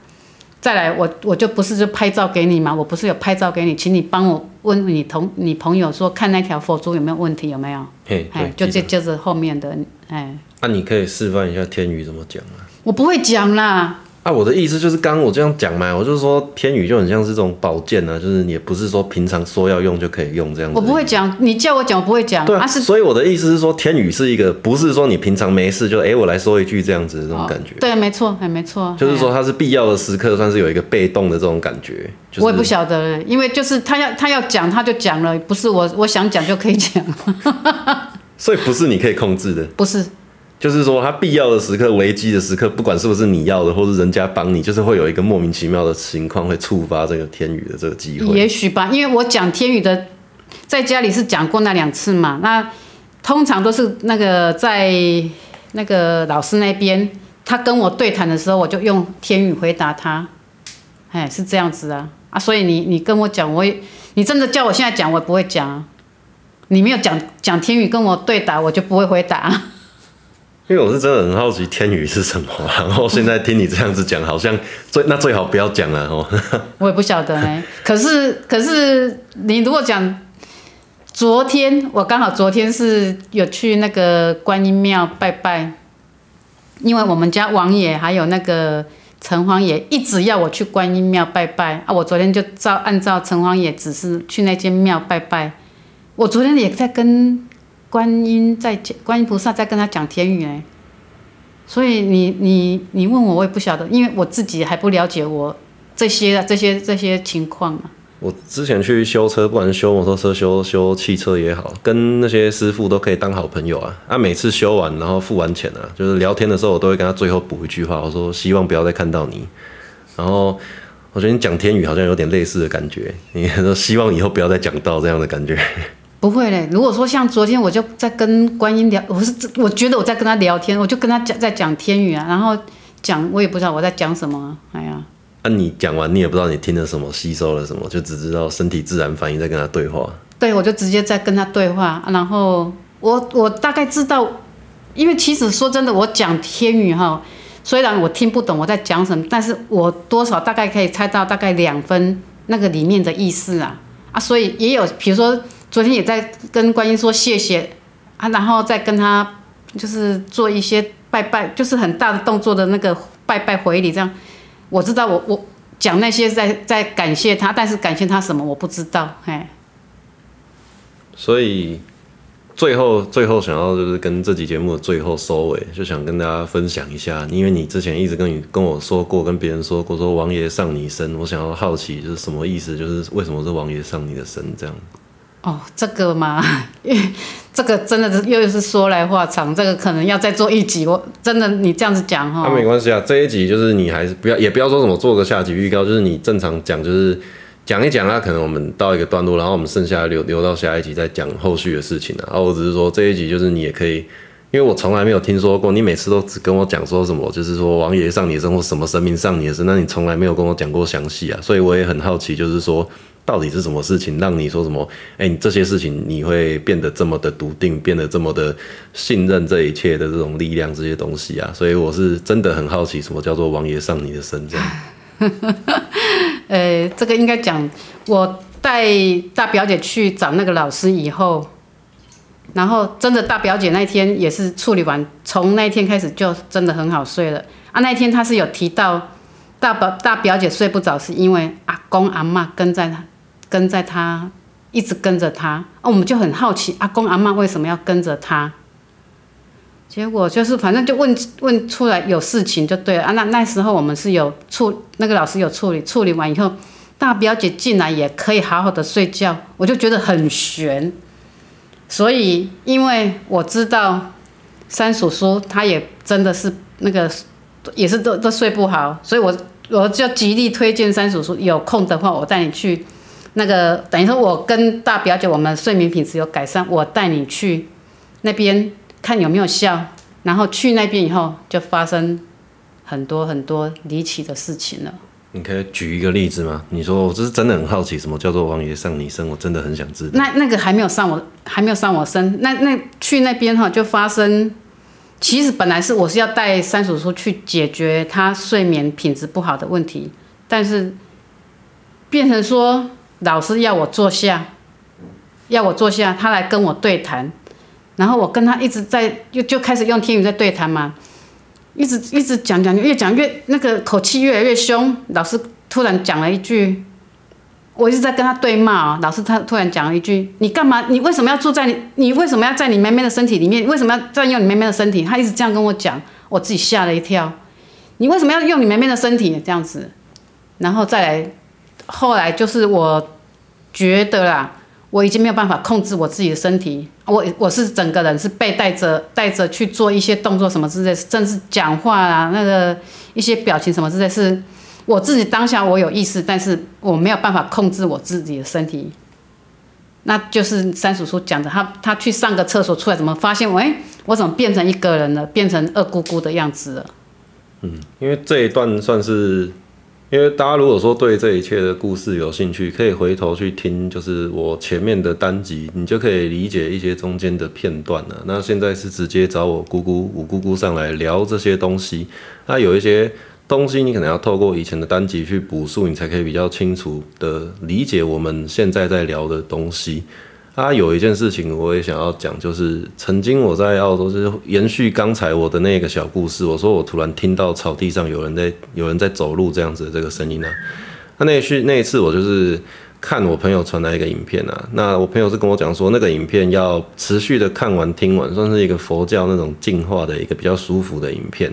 再来，我我就不是就拍照给你吗？我不是有拍照给你，请你帮我问你同你朋友说，看那条佛珠有没有问题，有没有？嘿，哎，就接接着后面的，哎。那、啊、你可以示范一下天宇怎么讲啊？我不会讲啦。啊，我的意思就是刚刚我这样讲嘛，我就是说天宇就很像是这种宝剑啊，就是你也不是说平常说要用就可以用这样子。我不会讲，你叫我讲我不会讲。对啊，是所以我的意思是说天宇是一个，不是说你平常没事就哎、欸、我来说一句这样子的这种感觉。哦、对，没错，还没错。就是说它是必要的时刻，算是有一个被动的这种感觉。就是、我也不晓得，因为就是他要他要讲他就讲了，不是我我想讲就可以讲。所以不是你可以控制的。不是。就是说，他必要的时刻、危机的时刻，不管是不是你要的，或是人家帮你，就是会有一个莫名其妙的情况会触发这个天语的这个机会。也许吧，因为我讲天语的，在家里是讲过那两次嘛。那通常都是那个在那个老师那边，他跟我对谈的时候，我就用天语回答他。哎，是这样子啊啊！所以你你跟我讲，我也你真的叫我现在讲，我也不会讲。你没有讲讲天语跟我对答，我就不会回答。因为我是真的很好奇天宇是什么，然后现在听你这样子讲，好像最那最好不要讲了哦。我也不晓得呢，可是可是你如果讲，昨天我刚好昨天是有去那个观音庙拜拜，因为我们家王爷还有那个城隍爷一直要我去观音庙拜拜啊，我昨天就照按照城隍爷指示去那间庙拜拜，我昨天也在跟。观音在讲，观音菩萨在跟他讲天语哎，所以你你你问我，我也不晓得，因为我自己还不了解我这些这些这些情况啊。我之前去修车，不管修摩托车、修修汽车也好，跟那些师傅都可以当好朋友啊。啊，每次修完然后付完钱啊，就是聊天的时候，我都会跟他最后补一句话，我说希望不要再看到你。然后我觉得你讲天语好像有点类似的感觉，你说希望以后不要再讲到这样的感觉。不会嘞，如果说像昨天我就在跟观音聊，我是我觉得我在跟他聊天，我就跟他讲在讲天语啊，然后讲我也不知道我在讲什么，哎呀。那、啊、你讲完，你也不知道你听了什么，吸收了什么，就只知道身体自然反应在跟他对话。对，我就直接在跟他对话，然后我我大概知道，因为其实说真的，我讲天语哈，虽然我听不懂我在讲什么，但是我多少大概可以猜到大概两分那个里面的意思啊啊，所以也有，比如说昨天也在跟观音说谢谢啊，然后再跟他就是做一些拜拜，就是很大的动作的那个拜拜回礼这样。我知道我，我讲那些在在感谢他，但是感谢他什么我不知道，嘿。所以最后最后想要就是跟这期节目的最后收尾，就想跟大家分享一下，因为你之前一直跟你跟我说过，跟别人说过说王爷上你身，我想要好奇就是什么意思，就是为什么是王爷上你的身这样。哦，这个嘛，因为这个真的是又是说来话长，这个可能要再做一集。我真的你这样子讲哈，那、啊、没关系啊，这一集就是你还是不要，也不要说什么做个下集预告，就是你正常讲，就是讲一讲啊。可能我们到一个段落，然后我们剩下留留到下一集再讲后续的事情啊。然后我只是说这一集就是你也可以，因为我从来没有听说过，你每次都只跟我讲说什么，就是说王爷上你的身或什么神明上你的身，那你从来没有跟我讲过详细啊，所以我也很好奇，就是说。到底是什么事情让你说什么？哎、你这些事情你会变得这么的笃定，变得这么的信任这一切的这种力量，这些东西啊，所以我是真的很好奇，什么叫做王爷上你的身这样？呃，这个应该讲，我带大表姐去找那个老师以后，然后真的大表姐那天也是处理完，从那天开始就真的很好睡了啊。那天她是有提到大表大表姐睡不着，是因为阿公阿嬷跟在她。跟在他，一直跟着他，啊，我们就很好奇，阿公阿嬷为什么要跟着他？结果就是反正就问问出来有事情就对了啊。那那时候我们是有处那个老师有处理，处理完以后，大表姐进来也可以好好的睡觉，我就觉得很悬。所以因为我知道三叔叔他也真的是那个也是都都睡不好，所以我我就极力推荐三叔叔有空的话，我带你去。那个等于说，我跟大表姐，我们睡眠品质有改善，我带你去那边看有没有效。然后去那边以后，就发生很多很多离奇的事情了。你可以举一个例子吗？你说我这是真的很好奇，什么叫做王爷上你身？我真的很想知道。那那个还没有上我，还没有上我身。那那去那边哈，就发生。其实本来是我是要带三叔叔去解决他睡眠品质不好的问题，但是变成说。老师要我坐下，要我坐下，他来跟我对谈，然后我跟他一直在，就就开始用天语在对谈嘛，一直一直讲讲，越讲越那个口气越来越凶。老师突然讲了一句，我一直在跟他对骂啊。老师他突然讲了一句：“你干嘛？你为什么要住在你？你为什么要在你妹妹的身体里面？为什么要占用你妹妹的身体？”他一直这样跟我讲，我自己吓了一跳。你为什么要用你妹妹的身体这样子？然后再来。后来就是我觉得啦，我已经没有办法控制我自己的身体，我我是整个人是被带着带着去做一些动作什么之类，甚至讲话啊，那个一些表情什么之类，是我自己当下我有意识，但是我没有办法控制我自己的身体。那就是三叔叔讲的，他他去上个厕所出来，怎么发现我？哎，我怎么变成一个人了？变成二姑姑的样子了？嗯，因为这一段算是。因为大家如果说对这一切的故事有兴趣，可以回头去听，就是我前面的单集，你就可以理解一些中间的片段了。那现在是直接找我姑姑、五姑姑上来聊这些东西。那有一些东西你可能要透过以前的单集去补述，你才可以比较清楚的理解我们现在在聊的东西。啊，有一件事情我也想要讲，就是曾经我在澳洲，就是延续刚才我的那个小故事。我说我突然听到草地上有人在有人在走路这样子的这个声音啊。那那去那一次我就是看我朋友传来一个影片啊。那我朋友是跟我讲说，那个影片要持续的看完听完，算是一个佛教那种净化的一个比较舒服的影片。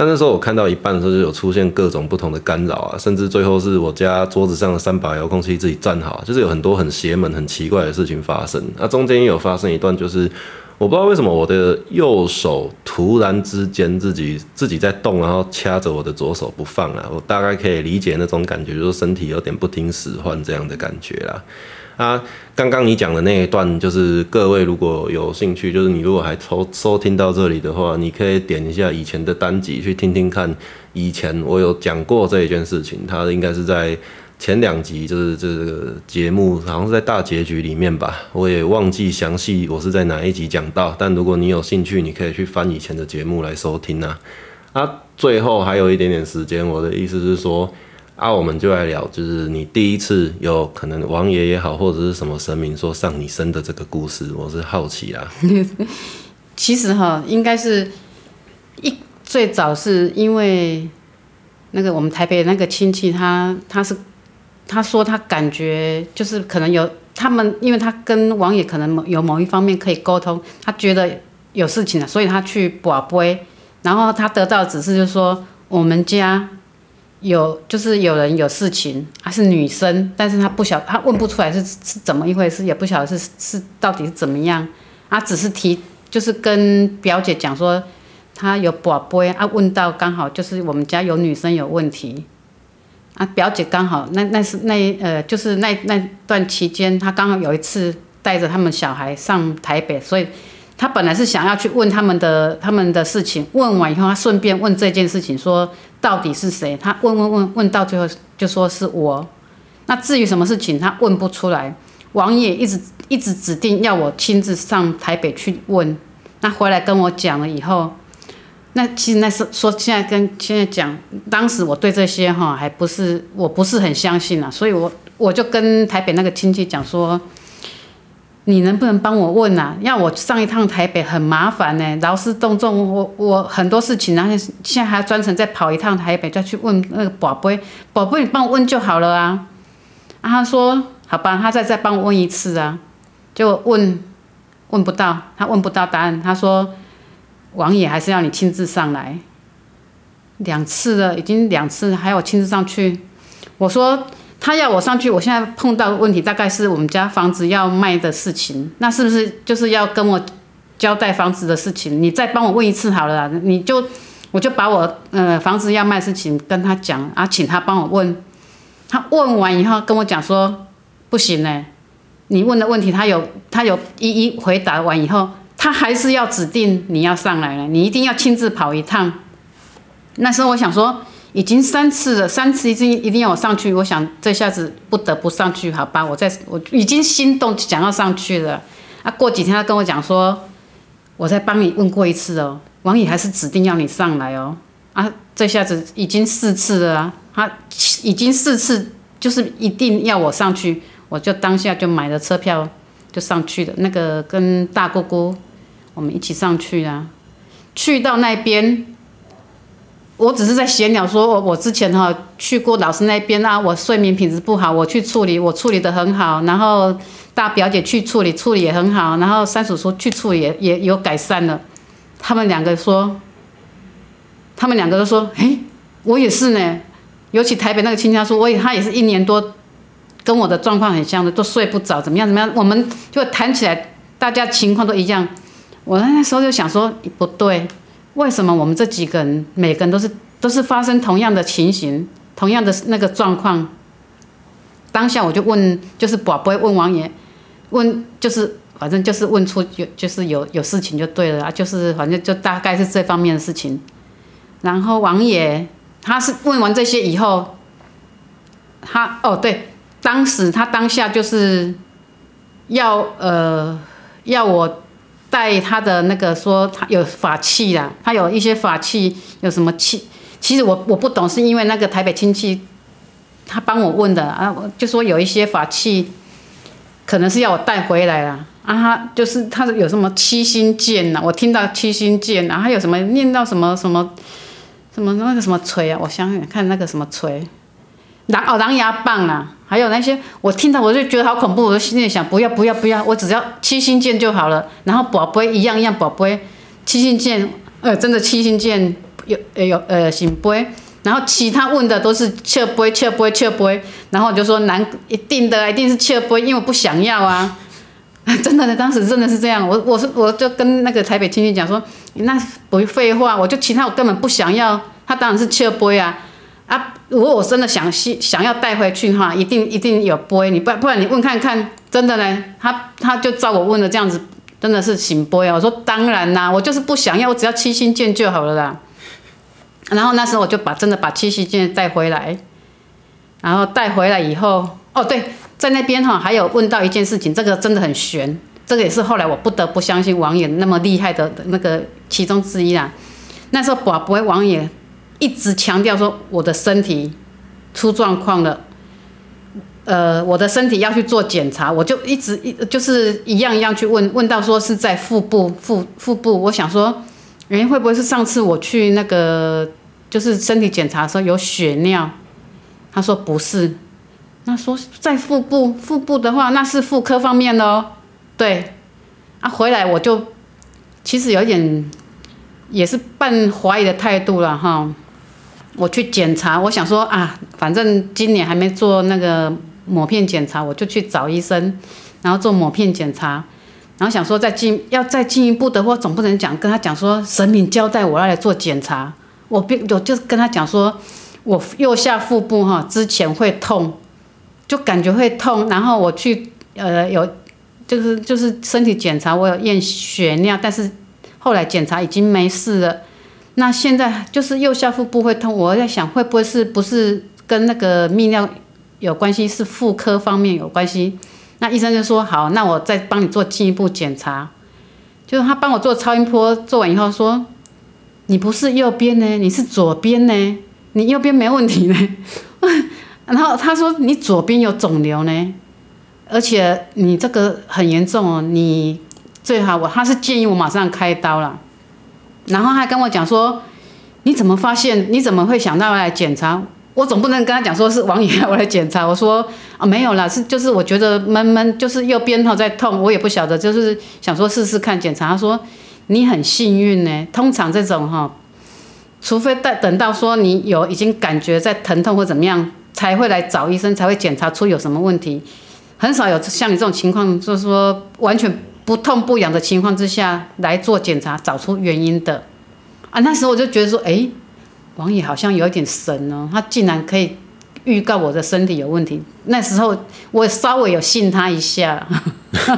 但那时候我看到一半的时候，就有出现各种不同的干扰啊，甚至最后是我家桌子上的三把遥控器自己站好，就是有很多很邪门、很奇怪的事情发生。那中间也有发生一段，就是我不知道为什么我的右手突然之间自己自己在动，然后掐着我的左手不放啊。我大概可以理解那种感觉，就是身体有点不听使唤这样的感觉啦。啊，刚刚你讲的那一段，就是各位如果有兴趣，就是你如果还收收听到这里的话，你可以点一下以前的单集去听听看。以前我有讲过这一件事情，它应该是在前两集，就是这个节目好像是在大结局里面吧，我也忘记详细我是在哪一集讲到。但如果你有兴趣，你可以去翻以前的节目来收听啊。啊，最后还有一点点时间，我的意思是说。啊，我们就来聊，就是你第一次有可能王爷也好，或者是什么神明说上你身的这个故事，我是好奇啦。其实哈，应该是一最早是因为那个我们台北那个亲戚他，他是他说他感觉就是可能有他们，因为他跟王爷可能有某一方面可以沟通，他觉得有事情了，所以他去跋杯，然后他得到指示就是说我们家。有就是有人有事情，她是女生，但是她不晓，她问不出来是是怎么一回事，也不晓得是是到底是怎么样，她只是提就是跟表姐讲说，她有宝贝啊，问到刚好就是我们家有女生有问题，啊表姐刚好那那是那呃就是那那段期间，她刚好有一次带着他们小孩上台北，所以她本来是想要去问他们的他们的事情，问完以后她顺便问这件事情说。到底是谁？他问问问问到最后就说是我。那至于什么事情，他问不出来。王爷一直一直指定要我亲自上台北去问。那回来跟我讲了以后，那其实那是说现在跟现在讲，当时我对这些哈还不是我不是很相信啊，所以我我就跟台北那个亲戚讲说。你能不能帮我问啊？要我上一趟台北很麻烦呢，劳师动众，我我很多事情，然后现在还专程再跑一趟台北，再去问那个宝贝，宝贝你帮我问就好了啊。啊，他说好吧，他再再帮我问一次啊，就问问不到，他问不到答案，他说王爷还是要你亲自上来，两次了，已经两次，还要我亲自上去，我说。他要我上去，我现在碰到问题大概是我们家房子要卖的事情，那是不是就是要跟我交代房子的事情？你再帮我问一次好了，你就我就把我呃房子要卖的事情跟他讲啊，请他帮我问。他问完以后跟我讲说不行呢，你问的问题他有他有一一回答完以后，他还是要指定你要上来了，你一定要亲自跑一趟。那时候我想说。已经三次了，三次一定一定要我上去。我想这下子不得不上去，好吧？我在我已经心动想要上去了。啊，过几天他跟我讲说，我再帮你问过一次哦，王宇还是指定要你上来哦。啊，这下子已经四次了啊，他已经四次就是一定要我上去，我就当下就买了车票就上去了。那个跟大姑姑我们一起上去啊，去到那边。我只是在闲聊，说我我之前哈去过老师那边啊，我睡眠品质不好，我去处理，我处理的很好，然后大表姐去处理，处理也很好，然后三叔叔去处理也也有改善了。他们两个说，他们两个都说，哎，我也是呢。尤其台北那个亲戚他说，我也他也是一年多，跟我的状况很像的，都睡不着，怎么样怎么样，我们就谈起来，大家情况都一样。我那时候就想说，不对。为什么我们这几个人每个人都是都是发生同样的情形，同样的那个状况？当下我就问，就是不不会问王爷，问就是反正就是问出有就是有有事情就对了啊，就是反正就大概是这方面的事情。然后王爷他是问完这些以后，他哦对，当时他当下就是要呃要我。带他的那个说他有法器啦，他有一些法器，有什么器？其实我我不懂，是因为那个台北亲戚他帮我问的啊，就说有一些法器，可能是要我带回来啦。啊。就是他有什么七星剑呐，我听到七星剑啊，还有什么念到什么什么什么那个什么锤啊，我想想看那个什么锤，狼哦狼牙棒啊。还有那些，我听到我就觉得好恐怖，我就心里想不要不要不要，我只要七星剑就好了。然后宝贝一样一样宝贝，七星剑，呃，真的七星剑有有呃行杯，然后其他问的都是切杯切杯切杯，然后我就说难一定的一定是切杯，因为我不想要啊。真的，当时真的是这样。我我是我就跟那个台北亲戚讲说，那不废话，我就其他我根本不想要，他当然是切杯啊啊！如果我真的想想要带回去哈，一定一定有杯，你不不然你问看看，真的呢，他他就照我问的这样子，真的是圣杯啊！我说当然啦，我就是不想要，我只要七星剑就好了啦。然后那时候我就把真的把七星剑带回来，然后带回来以后，哦对。在那边哈，还有问到一件事情，这个真的很悬，这个也是后来我不得不相信王爷那么厉害的那个其中之一啦。那时候我不会王爷一直强调说我的身体出状况了，呃，我的身体要去做检查，我就一直一就是一样一样去问，问到说是在腹部腹腹部，我想说，哎，会不会是上次我去那个就是身体检查的时候有血尿？他说不是。那说在腹部，腹部的话那是妇科方面的哦。对，啊，回来我就其实有点也是半怀疑的态度了哈。我去检查，我想说啊，反正今年还没做那个抹片检查，我就去找医生，然后做抹片检查，然后想说再进要再进一步的话，总不能讲跟他讲说神明交代我要来做检查，我别我就跟他讲说，我右下腹部哈之前会痛。就感觉会痛，然后我去呃有就是就是身体检查，我有验血尿，但是后来检查已经没事了。那现在就是右下腹部会痛，我在想会不会是不是跟那个泌尿有关系，是妇科方面有关系？那医生就说好，那我再帮你做进一步检查。就是他帮我做超音波，做完以后说你不是右边呢，你是左边呢，你右边没问题呢。然后他说：“你左边有肿瘤呢，而且你这个很严重哦，你最好我他是建议我马上开刀了。然后他还跟我讲说：你怎么发现？你怎么会想到来检查？我总不能跟他讲说是王爷我来检查。我说啊没有啦，是就是我觉得闷闷，就是右边头在痛，我也不晓得，就是想说试试看检查。他说你很幸运呢，通常这种哈，除非等等到说你有已经感觉在疼痛或怎么样。”才会来找医生，才会检查出有什么问题，很少有像你这种情况，就是说完全不痛不痒的情况之下来做检查，找出原因的。啊，那时候我就觉得说，哎，王爷好像有一点神哦，他竟然可以预告我的身体有问题。那时候我稍微有信他一下，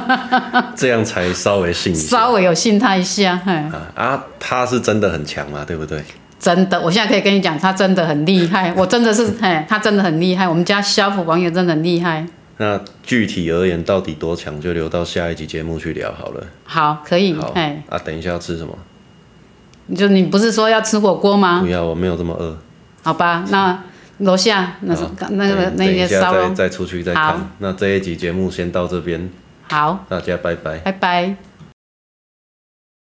这样才稍微信一下，稍微有信他一下。啊，啊，他是真的很强嘛，对不对？真的，我现在可以跟你讲，他真的很厉害。我真的是，嘿，他真的很厉害。我们家萧府王爷真的很厉害。那具体而言，到底多强，就留到下一集节目去聊好了。好，可以。好，哎，啊，等一下要吃什么？就你不是说要吃火锅吗？不要，我没有这么饿。好吧，那楼下那是那个那些烧肉，再出去再看。那这一集节目先到这边。好，大家拜拜。拜拜。